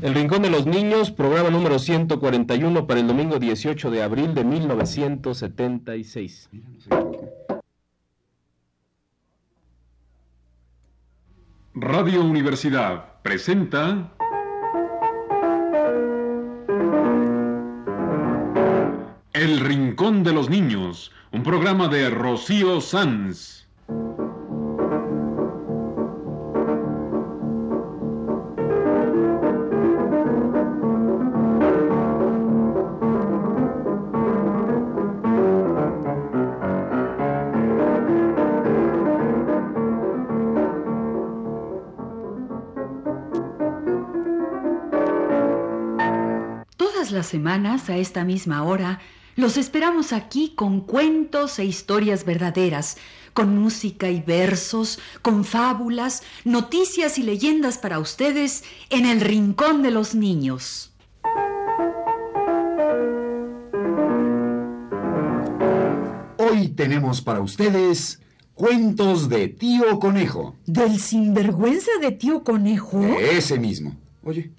El Rincón de los Niños, programa número 141 para el domingo 18 de abril de 1976. Radio Universidad presenta El Rincón de los Niños, un programa de Rocío Sanz. Semanas, a esta misma hora, los esperamos aquí con cuentos e historias verdaderas, con música y versos, con fábulas, noticias y leyendas para ustedes en el Rincón de los Niños. Hoy tenemos para ustedes cuentos de tío conejo. ¿Del sinvergüenza de tío conejo? Ese mismo. Oye,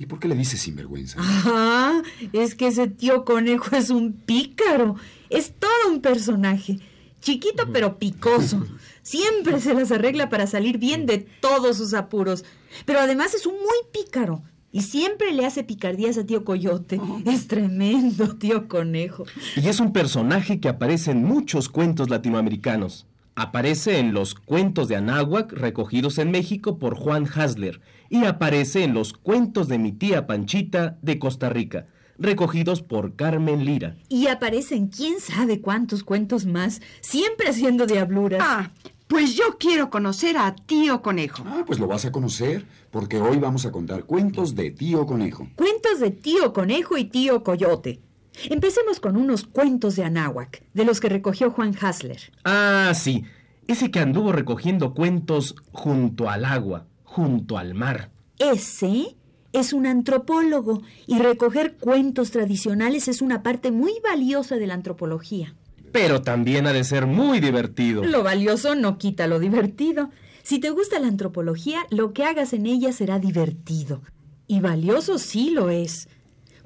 ¿y por qué le dices sinvergüenza? Ah, es que ese tío conejo es un pícaro. Es todo un personaje. Chiquito pero picoso. Siempre se las arregla para salir bien de todos sus apuros. Pero además es un muy pícaro. Y siempre le hace picardías a tío Coyote. Es tremendo, tío Conejo. Y es un personaje que aparece en muchos cuentos latinoamericanos. Aparece en los cuentos de Anáhuac recogidos en México por Juan Hasler y aparece en los cuentos de mi tía Panchita de Costa Rica, recogidos por Carmen Lira. Y aparecen quién sabe cuántos cuentos más, siempre haciendo diabluras. Ah, pues yo quiero conocer a tío conejo. Ah, pues lo vas a conocer, porque hoy vamos a contar cuentos de tío conejo. Cuentos de tío Conejo y tío Coyote. Empecemos con unos cuentos de Anáhuac, de los que recogió Juan Hasler. Ah, sí, ese que anduvo recogiendo cuentos junto al agua, junto al mar. Ese es un antropólogo y recoger cuentos tradicionales es una parte muy valiosa de la antropología. Pero también ha de ser muy divertido. Lo valioso no quita lo divertido. Si te gusta la antropología, lo que hagas en ella será divertido. Y valioso sí lo es.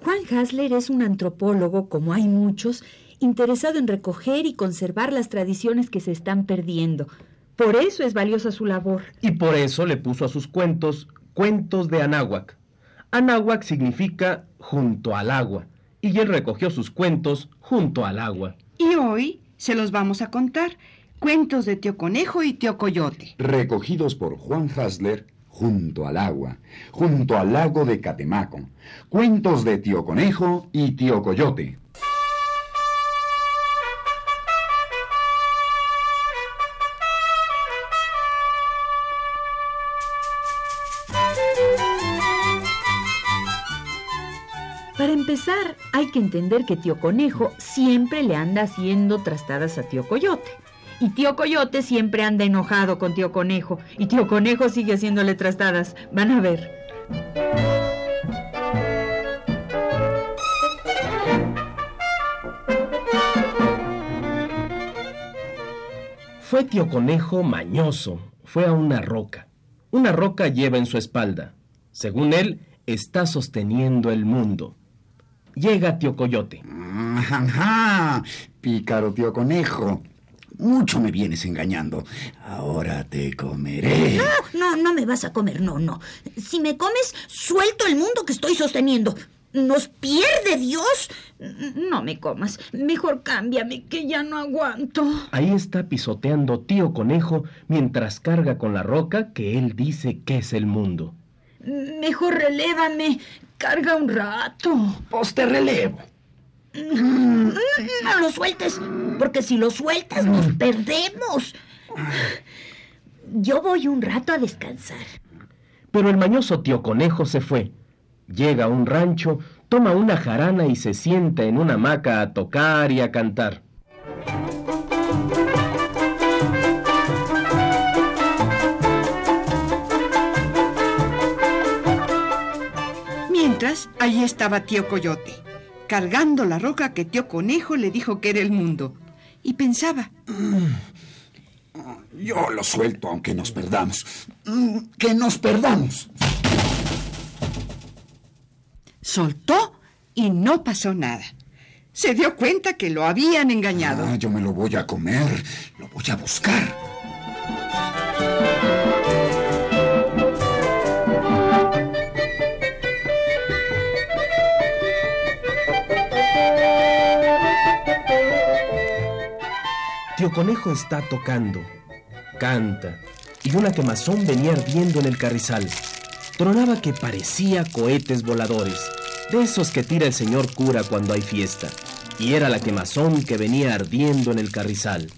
Juan Hasler es un antropólogo, como hay muchos, interesado en recoger y conservar las tradiciones que se están perdiendo. Por eso es valiosa su labor. Y por eso le puso a sus cuentos cuentos de Anáhuac. Anáhuac significa junto al agua, y él recogió sus cuentos junto al agua. Y hoy se los vamos a contar. Cuentos de tío conejo y tío coyote. Recogidos por Juan Hasler junto al agua, junto al lago de Catemaco. Cuentos de tío conejo y tío coyote. Para empezar, hay que entender que tío Conejo siempre le anda haciendo trastadas a tío Coyote. Y tío Coyote siempre anda enojado con tío Conejo. Y tío Conejo sigue haciéndole trastadas. Van a ver. Fue tío conejo mañoso, fue a una roca. Una roca lleva en su espalda. Según él, está sosteniendo el mundo. Llega tío coyote. Ajá, pícaro tío conejo. Mucho me vienes engañando. Ahora te comeré. No, no me vas a comer, no, no. Si me comes, suelto el mundo que estoy sosteniendo. ¿Nos pierde Dios? No me comas. Mejor cámbiame, que ya no aguanto. Ahí está pisoteando tío conejo mientras carga con la roca que él dice que es el mundo. Mejor relévame. Carga un rato. Pues te relevo. No lo sueltes, porque si lo sueltas nos perdemos. Yo voy un rato a descansar. Pero el mañoso tío conejo se fue. Llega a un rancho, toma una jarana y se sienta en una hamaca a tocar y a cantar. Mientras, allí estaba tío coyote, cargando la roca que tío conejo le dijo que era el mundo. Y pensaba, Yo lo suelto aunque nos perdamos. Mm, Que nos perdamos. Soltó y no pasó nada. Se dio cuenta que lo habían engañado. Ah, yo me lo voy a comer. Lo voy a buscar. Conejo está tocando, canta, y una quemazón venía ardiendo en el carrizal. Tronaba que parecía cohetes voladores, de esos que tira el señor cura cuando hay fiesta. Y era la quemazón que venía ardiendo en el carrizal.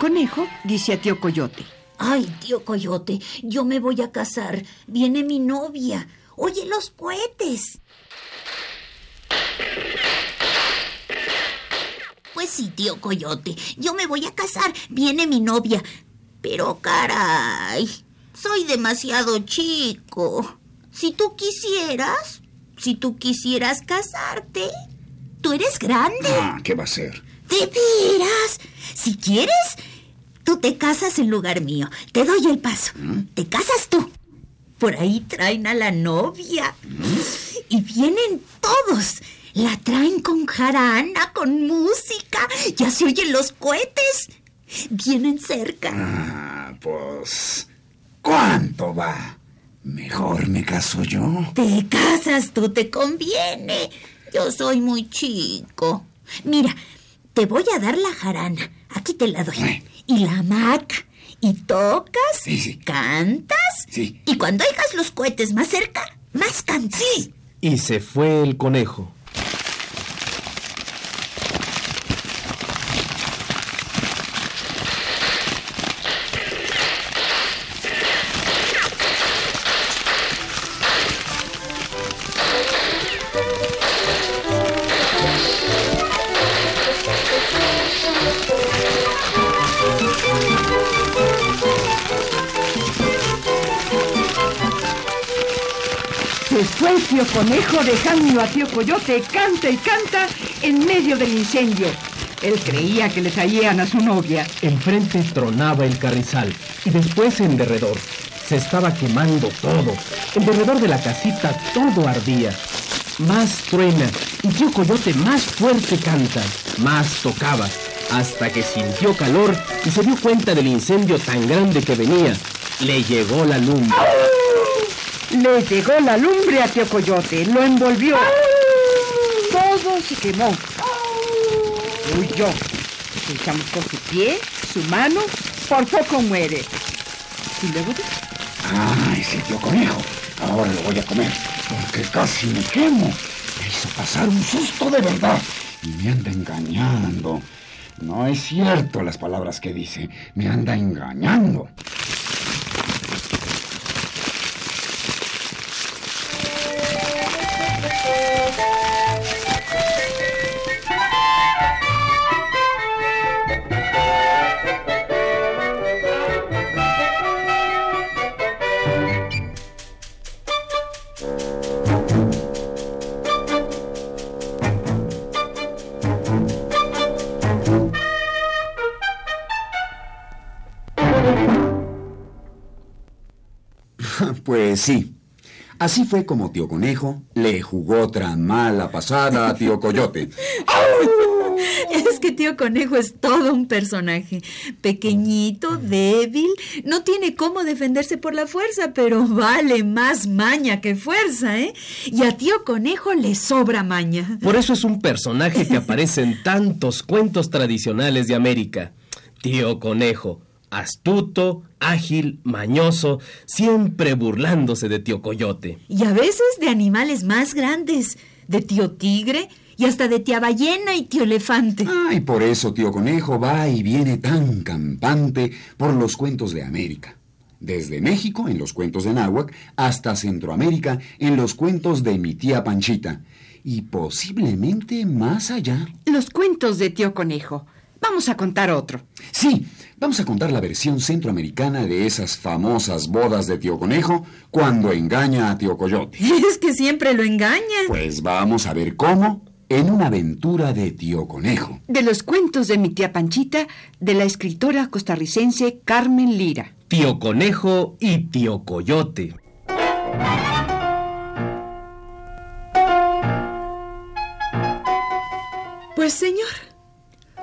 Conejo dice a tío Coyote. Ay, tío Coyote, yo me voy a casar. Viene mi novia. Oye los cohetes. Pues sí, tío Coyote, yo me voy a casar. Viene mi novia. Pero caray, soy demasiado chico. Si tú quisieras, si tú quisieras casarte, tú eres grande. Ah, ¿qué va a ser? ¿De veras? Si quieres, tú te casas en lugar mío. Te doy el paso. Te casas tú. Por ahí traen a la novia. Y vienen todos. La traen con jarana, con música. Ya se oyen los cohetes. Vienen cerca. Ah, pues... ¿Cuánto va? Mejor me caso yo. Te casas tú, te conviene. Yo soy muy chico. Mira, te voy a dar la jarana. Aquí te la doy. Y la hamaca. Y tocas. Sí, sí. Cantas. Sí. Y cuando oigas los cohetes más cerca, más cantas. Sí. Y se fue el conejo. El tío Conejo dejando a tío Coyote canta y canta en medio del incendio. Él creía que le traían a su novia. Enfrente tronaba el carrizal y después en derredor. Se estaba quemando todo. En derredor de la casita todo ardía. Más truena y tío Coyote más fuerte canta, más tocaba, hasta que sintió calor y se dio cuenta del incendio tan grande que venía. Le llegó la lumbre. Le llegó la lumbre a tío Coyote, lo envolvió. Todo se quemó. Huyó. Se chamuscó su pie, su mano, por poco muere. Y luego dijo, Ah, ese tío conejo. Ahora lo voy a comer, porque casi me quemo. Me hizo pasar un susto de verdad. Y me anda engañando. No es cierto las palabras que dice. Me anda engañando. Sí. Así fue como tío Conejo le jugó otra mala pasada a tío Coyote. Es que tío Conejo es todo un personaje. Pequeñito, débil, no tiene cómo defenderse por la fuerza, pero vale más maña que fuerza, ¿eh? Y a tío Conejo le sobra maña. Por eso es un personaje que aparece en tantos cuentos tradicionales de América. Tío Conejo, astuto, ágil, mañoso, siempre burlándose de tío Coyote. Y a veces de animales más grandes, de tío Tigre y hasta de tía Ballena y tío Elefante. Ay, por eso tío Conejo va y viene tan campante por los cuentos de América. Desde México en los cuentos de Náhuac hasta Centroamérica en los cuentos de mi tía Panchita. Y posiblemente más allá. los cuentos de tío Conejo. Vamos a contar otro. Sí, Vamos a contar la versión centroamericana de esas famosas bodas de Tío Conejo cuando engaña a Tío Coyote. Es que siempre lo engaña. Pues vamos a ver cómo en una aventura de Tío Conejo. De los cuentos de mi tía Panchita, de la escritora costarricense Carmen Lira. Tío Conejo y Tío Coyote. Pues señor,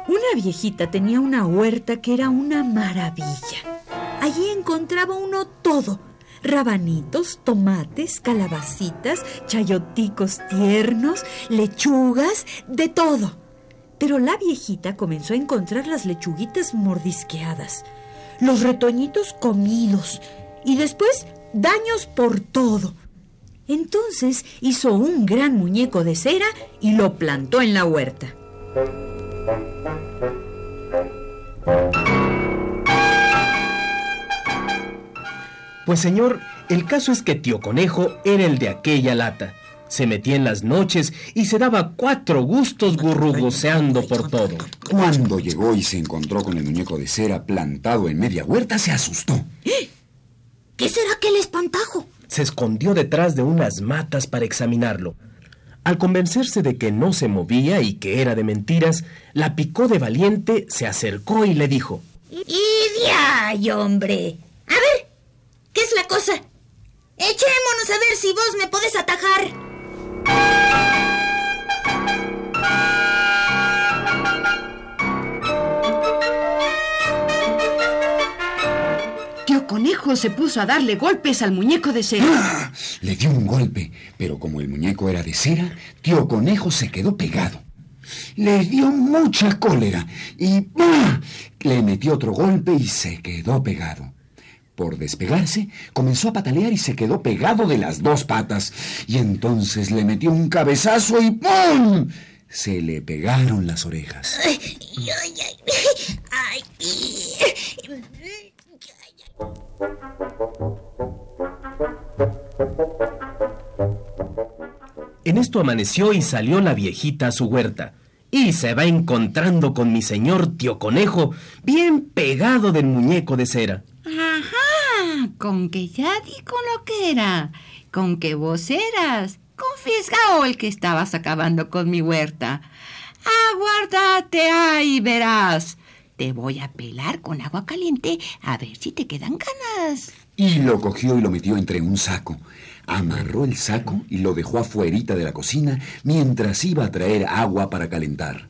una viejita tenía una huerta que era una maravilla. Allí encontraba uno todo. Rabanitos, tomates, calabacitas, chayoticos tiernos, lechugas, de todo. Pero la viejita comenzó a encontrar las lechuguitas mordisqueadas, los retoñitos comidos y después daños por todo. Entonces hizo un gran muñeco de cera y lo plantó en la huerta. Pues señor, el caso es que Tío Conejo era el de aquella lata. Se metía en las noches y se daba cuatro gustos gurrugoseando por todo. Cuando llegó y se encontró con el muñeco de cera plantado en media huerta, se asustó. ¿Qué será aquel espantajo? Se escondió detrás de unas matas para examinarlo. Al convencerse de que no se movía y que era de mentiras, la picó de valiente, se acercó y le dijo, ¡Idia, hombre! A ver, ¿qué es la cosa? Echémonos a ver si vos me podés atajar. Tío Conejo se puso a darle golpes al muñeco de cera. ¡Ah! Le dio un golpe, pero como el muñeco era de cera, Tío Conejo se quedó pegado. Le dio mucha cólera y ¡ah! le metió otro golpe y se quedó pegado. Por despegarse, comenzó a patalear y se quedó pegado de las dos patas. Y entonces le metió un cabezazo y ¡pum! Se le pegaron las orejas. Ay, ay, ay, ay, ay. En esto amaneció y salió la viejita a su huerta. Y se va encontrando con mi señor tío conejo, bien pegado del muñeco de cera. Ajá, con que ya di con lo que era, con que vos eras, confiscado el que estabas acabando con mi huerta. Aguárdate ahí, verás. Te voy a pelar con agua caliente a ver si te quedan ganas. Y lo cogió y lo metió entre un saco. Amarró el saco y lo dejó afuerita de la cocina mientras iba a traer agua para calentar.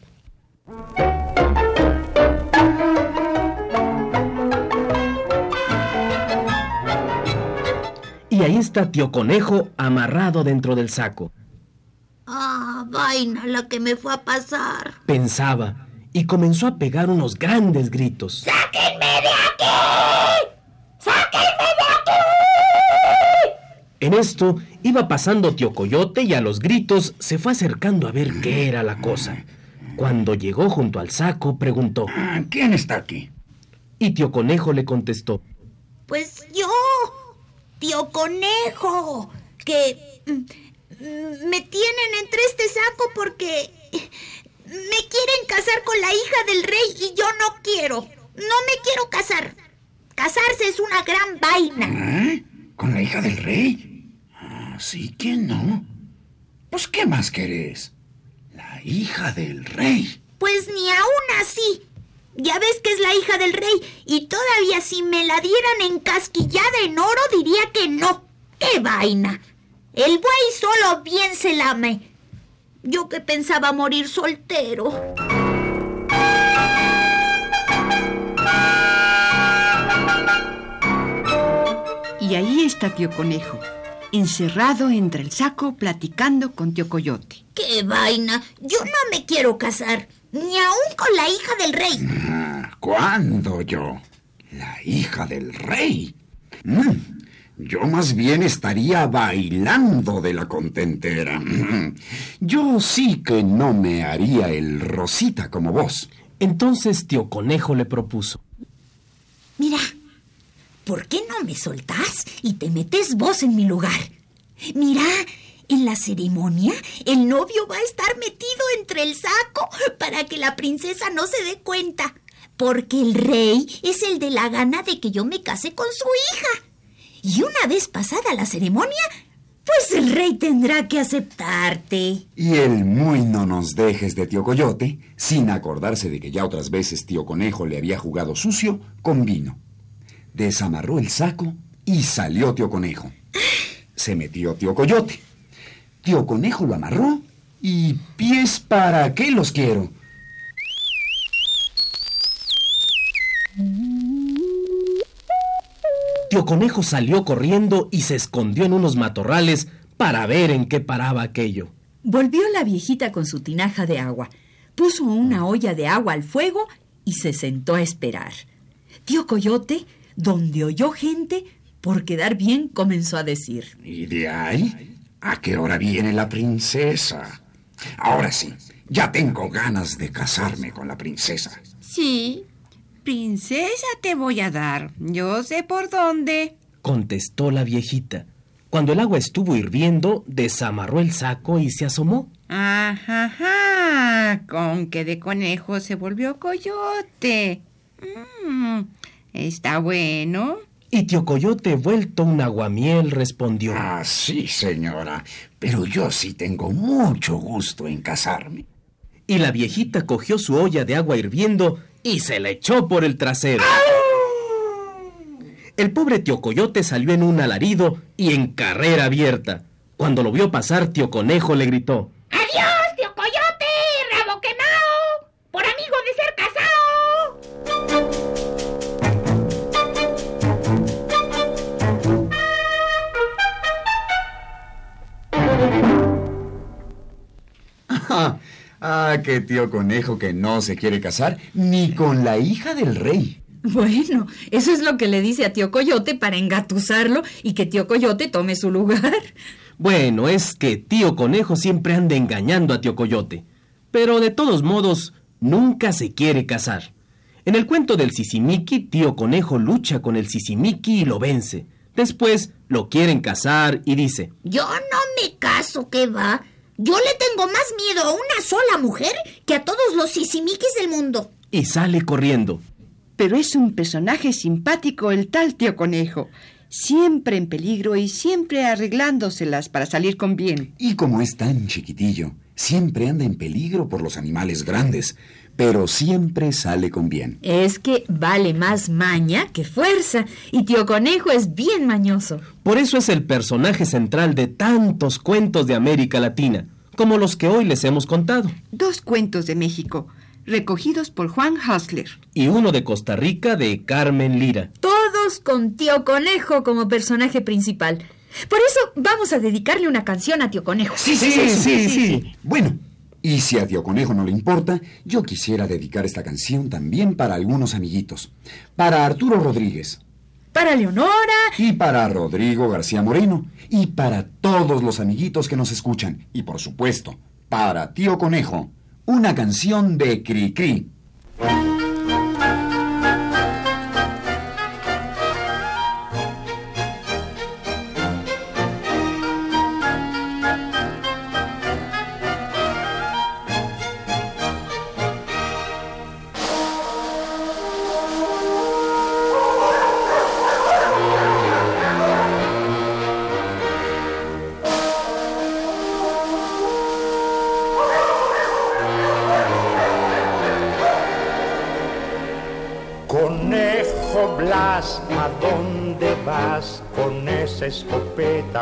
Y ahí está tío conejo amarrado dentro del saco. Ah, vaina la que me fue a pasar. Pensaba y comenzó a pegar unos grandes gritos. ¡Sáquenme de aquí! ¡Sáquenme de aquí! En esto iba pasando tío Coyote y a los gritos se fue acercando a ver qué era la cosa. Cuando llegó junto al saco, preguntó. Ah, ¿Quién está aquí? Y tío Conejo le contestó. Pues yo, tío conejo, que mm, me tienen entre este saco porque me quieren casar con la hija del rey y yo no quiero. No me quiero casar. Casarse es una gran vaina. ¿Eh? ¿Con la hija del rey? Así que no. Pues, ¿qué más querés? La hija del rey. Pues ni aún así. Ya ves que es la hija del rey y todavía si me la dieran encasquillada en oro diría que no. ¡Qué vaina! El buey solo bien se lame. Yo que pensaba morir soltero. Y ahí está tío Conejo, encerrado entre el saco platicando con tío Coyote. ¡Qué vaina! Yo no me quiero casar, ni aún con la hija del rey. Ah, ¿Cuándo yo? ¿La hija del rey? Mm, Yo más bien estaría bailando de la contentera. Yo sí que no me haría el rosita como vos. Entonces tío Conejo le propuso. Mira, ¿por qué no me soltás y te metes vos en mi lugar? Mira, en la ceremonia el novio va a estar metido entre el saco para que la princesa no se dé cuenta. Porque el rey es el de la gana de que yo me case con su hija. Y una vez pasada la ceremonia, pues el rey tendrá que aceptarte. Y el muy no nos dejes de tío Coyote, sin acordarse de que ya otras veces tío Conejo le había jugado sucio, con vino. Desamarró el saco y salió tío Conejo. Se metió tío Coyote. Tío Conejo lo amarró y pies para qué los quiero. Tío Conejo salió corriendo y se escondió en unos matorrales para ver en qué paraba aquello. Volvió la viejita con su tinaja de agua, puso una olla de agua al fuego y se sentó a esperar. Tío Coyote, donde oyó gente, por quedar bien comenzó a decir. ¿Y de ahí? ¿A qué hora viene la princesa? Ahora sí, ya tengo ganas de casarme con la princesa. Sí, princesa te voy a dar. Yo sé por dónde. Contestó la viejita. Cuando el agua estuvo hirviendo, desamarró el saco y se asomó. Ajá, ajá. Con que de conejo se volvió coyote. Mm, está bueno. Y tío Coyote, vuelto un aguamiel, respondió. Ah, sí, señora, pero yo sí tengo mucho gusto en casarme. Y la viejita cogió su olla de agua hirviendo y se la echó por el trasero. El pobre tío Coyote salió en un alarido y en carrera abierta. Cuando lo vio pasar, tío Conejo le gritó. Ah, qué tío conejo que no se quiere casar ni con la hija del rey. Bueno, eso es lo que le dice a tío Coyote para engatusarlo y que tío Coyote tome su lugar. Bueno, es que tío Conejo siempre anda engañando a tío Coyote. Pero de todos modos, nunca se quiere casar. En el cuento del Sisimiki, tío Conejo lucha con el Sisimiki y lo vence. Después lo quieren casar y dice, Yo no me caso, ¿qué va? Yo le tengo más miedo a una sola mujer que a todos los sisimikis del mundo. y sale corriendo. Pero es un personaje simpático el tal tío conejo. Siempre en peligro y siempre arreglándoselas para salir con bien. Y como es tan chiquitillo, siempre anda en peligro por los animales grandes, pero siempre sale con bien. Es que vale más maña que fuerza y tío Conejo es bien mañoso. Por eso es el personaje central de tantos cuentos de América Latina, como los que hoy les hemos contado, Dos cuentos de México, recogidos por Juan Hustler. y uno de Costa Rica de Carmen Lira. Todos con tío Conejo como personaje principal. Por eso vamos a dedicarle una canción a tío Conejo. Sí, sí, sí, sí. Bueno, y si a tío Conejo no le importa, yo quisiera dedicar esta canción también para algunos amiguitos. Para Arturo Rodríguez. Para Leonora, Y para Rodrigo García Moreno. Y para todos los amiguitos que nos escuchan. Y por supuesto, para Tío Conejo. Una canción de Cri-Cri. Conejo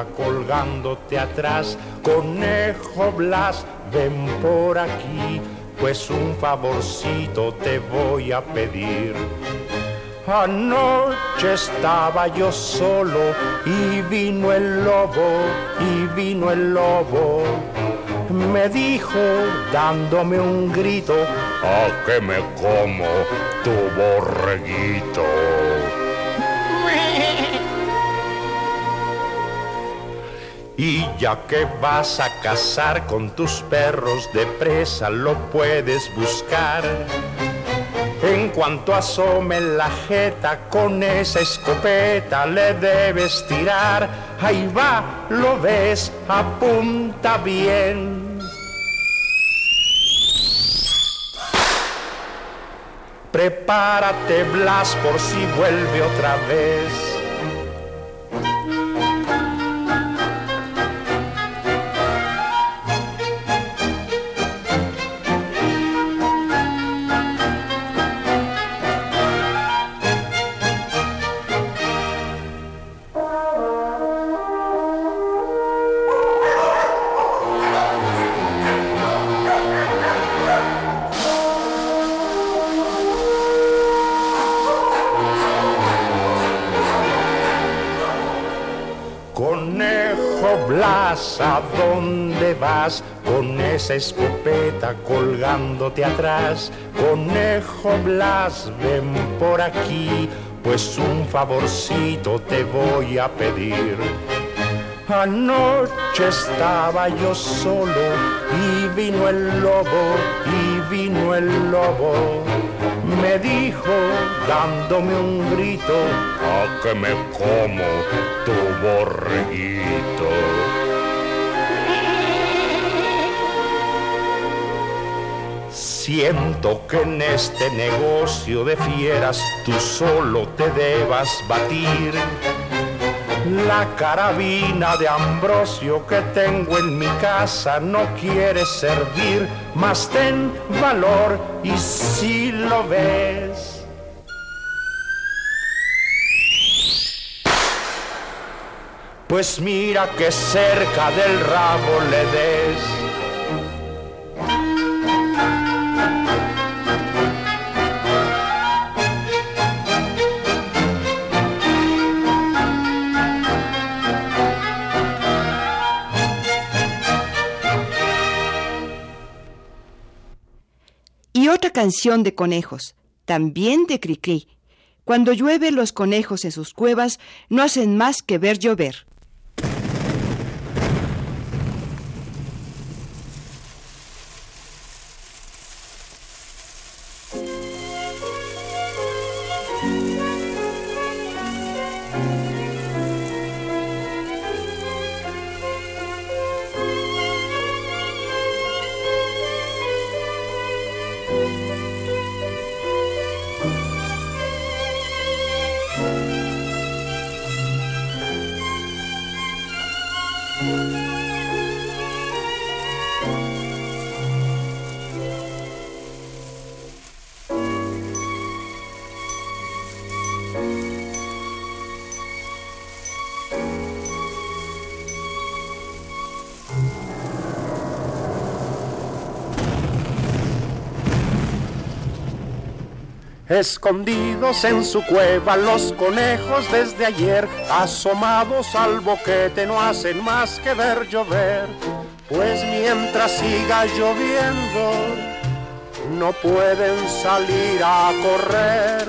colgándote atrás. Conejo Blas, ven por aquí, pues un favorcito te voy a pedir. Anoche estaba yo solo y vino el lobo, y vino el lobo. Me dijo dándome un grito, ¿a que me como tu borreguito? Ya que vas a cazar con tus perros de presa, lo puedes buscar. En cuanto asome la jeta con esa escopeta le debes tirar. Ahí va, lo ves, apunta bien. Prepárate, Blas, por si vuelve otra vez. ¿A dónde vas? Con esa escopeta colgándote atrás. Conejo Blas, ven por aquí, pues un favorcito te voy a pedir. Anoche estaba yo solo y vino el lobo, y vino el lobo. Me dijo, dándome un grito, a que me como tu borreguito. Siento que en este negocio de fieras tú solo te debas batir. La carabina de Ambrosio que tengo en mi casa no quiere servir, mas ten valor y si lo ves. Pues mira que cerca del rabo le des. Canción de conejos, también de Cricri. Cuando llueve los conejos en sus cuevas no hacen más que ver llover. Escondidos en su cueva los conejos desde ayer, asomados al boquete no hacen más que ver llover, pues mientras siga lloviendo no pueden salir a correr.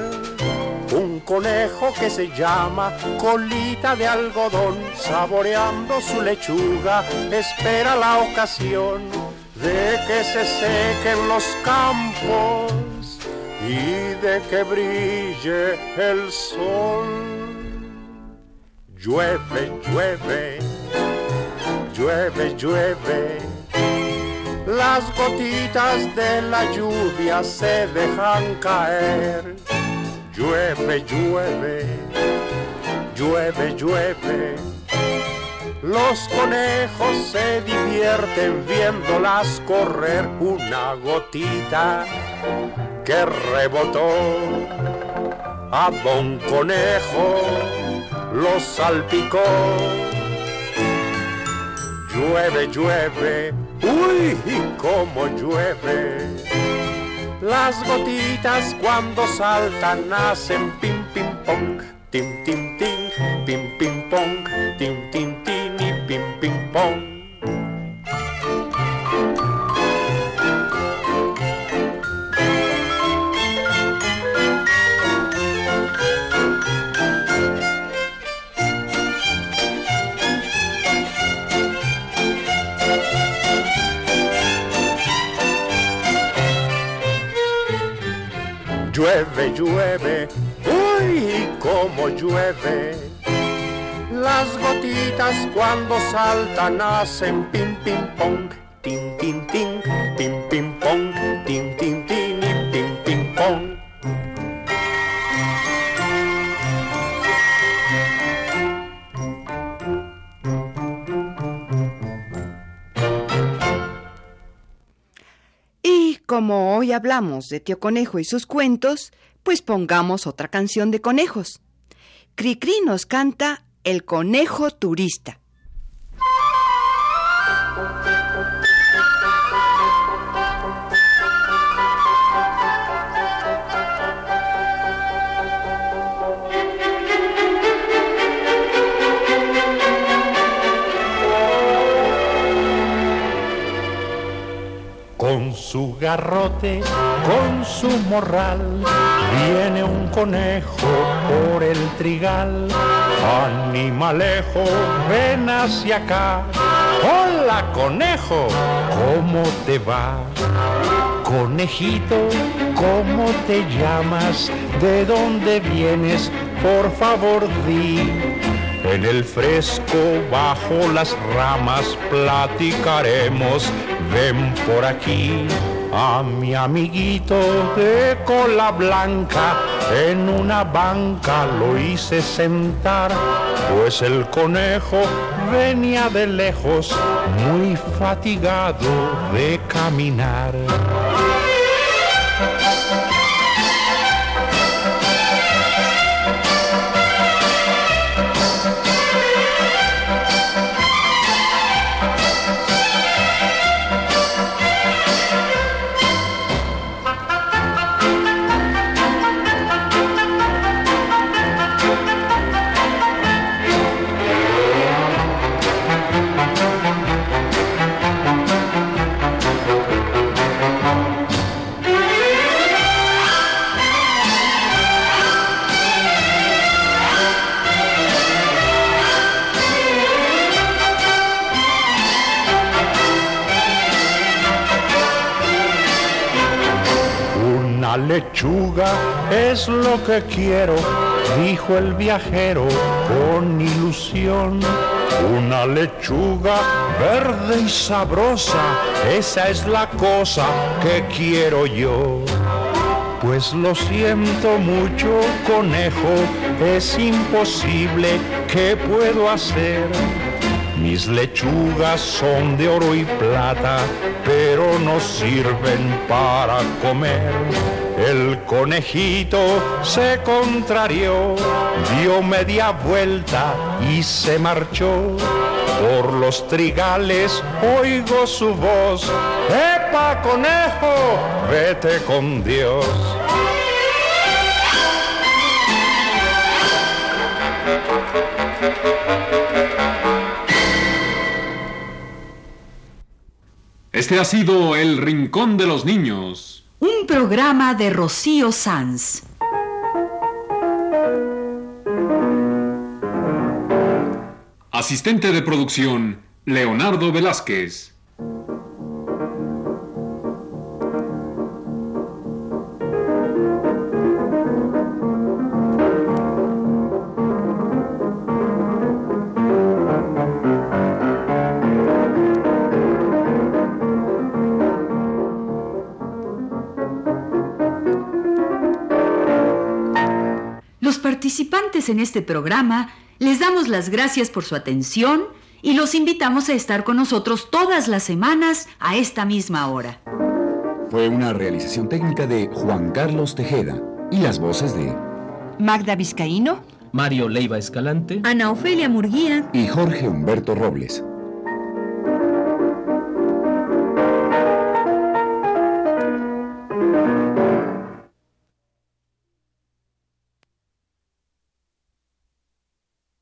Un conejo que se llama colita de algodón, saboreando su lechuga, espera la ocasión de que se sequen los campos y de que brille el sol. Llueve, llueve, llueve, llueve. Las gotitas de la lluvia se dejan caer. Llueve, llueve, llueve, llueve. Los conejos se divierten viéndolas correr una gotita que rebotó a Don Conejo, lo salpicó. Llueve, llueve, uy, cómo llueve. Las gotitas cuando saltan hacen pim, pim, pong, tim, tim, tim, pim, pim, pong, tim, tim, tim y pim, pim, pong. llueve, uy, cómo llueve. Las gotitas cuando saltan hacen pim pim pong, tin tin tin, pim pim pong, tin tin tin y pim pim pong. Y como hoy hablamos de Tío Conejo y sus cuentos, pues pongamos otra canción de conejos. Cricri nos canta El conejo turista. Con su garrote, con su morral, viene un conejo por el trigal. Animalejo, ven hacia acá. Hola conejo, ¿cómo te va? Conejito, ¿cómo te llamas? ¿De dónde vienes? Por favor, di. En el fresco, bajo las ramas, platicaremos. Ven por aquí a mi amiguito de cola blanca. En una banca lo hice sentar, pues el conejo venía de lejos, muy fatigado de caminar. Que quiero, dijo el viajero con ilusión. Una lechuga verde y sabrosa, esa es la cosa que quiero yo. Pues lo siento mucho, conejo, es imposible, ¿qué puedo hacer? Mis lechugas son de oro y plata, pero no sirven para comer. El conejito se contrarió, dio media vuelta y se marchó. Por los trigales oigo su voz, ¡Epa, conejo! Vete con Dios. Este ha sido El Rincón de los Niños. Programa de Rocío Sanz. Asistente de producción, Leonardo Velázquez. En este programa les damos las gracias por su atención y los invitamos a estar con nosotros todas las semanas a esta misma hora. Fue una realización técnica de Juan Carlos Tejeda y las voces de Magda Vizcaíno, Mario Leiva Escalante. Ana Ofelia Murguía. y Jorge Humberto Robles.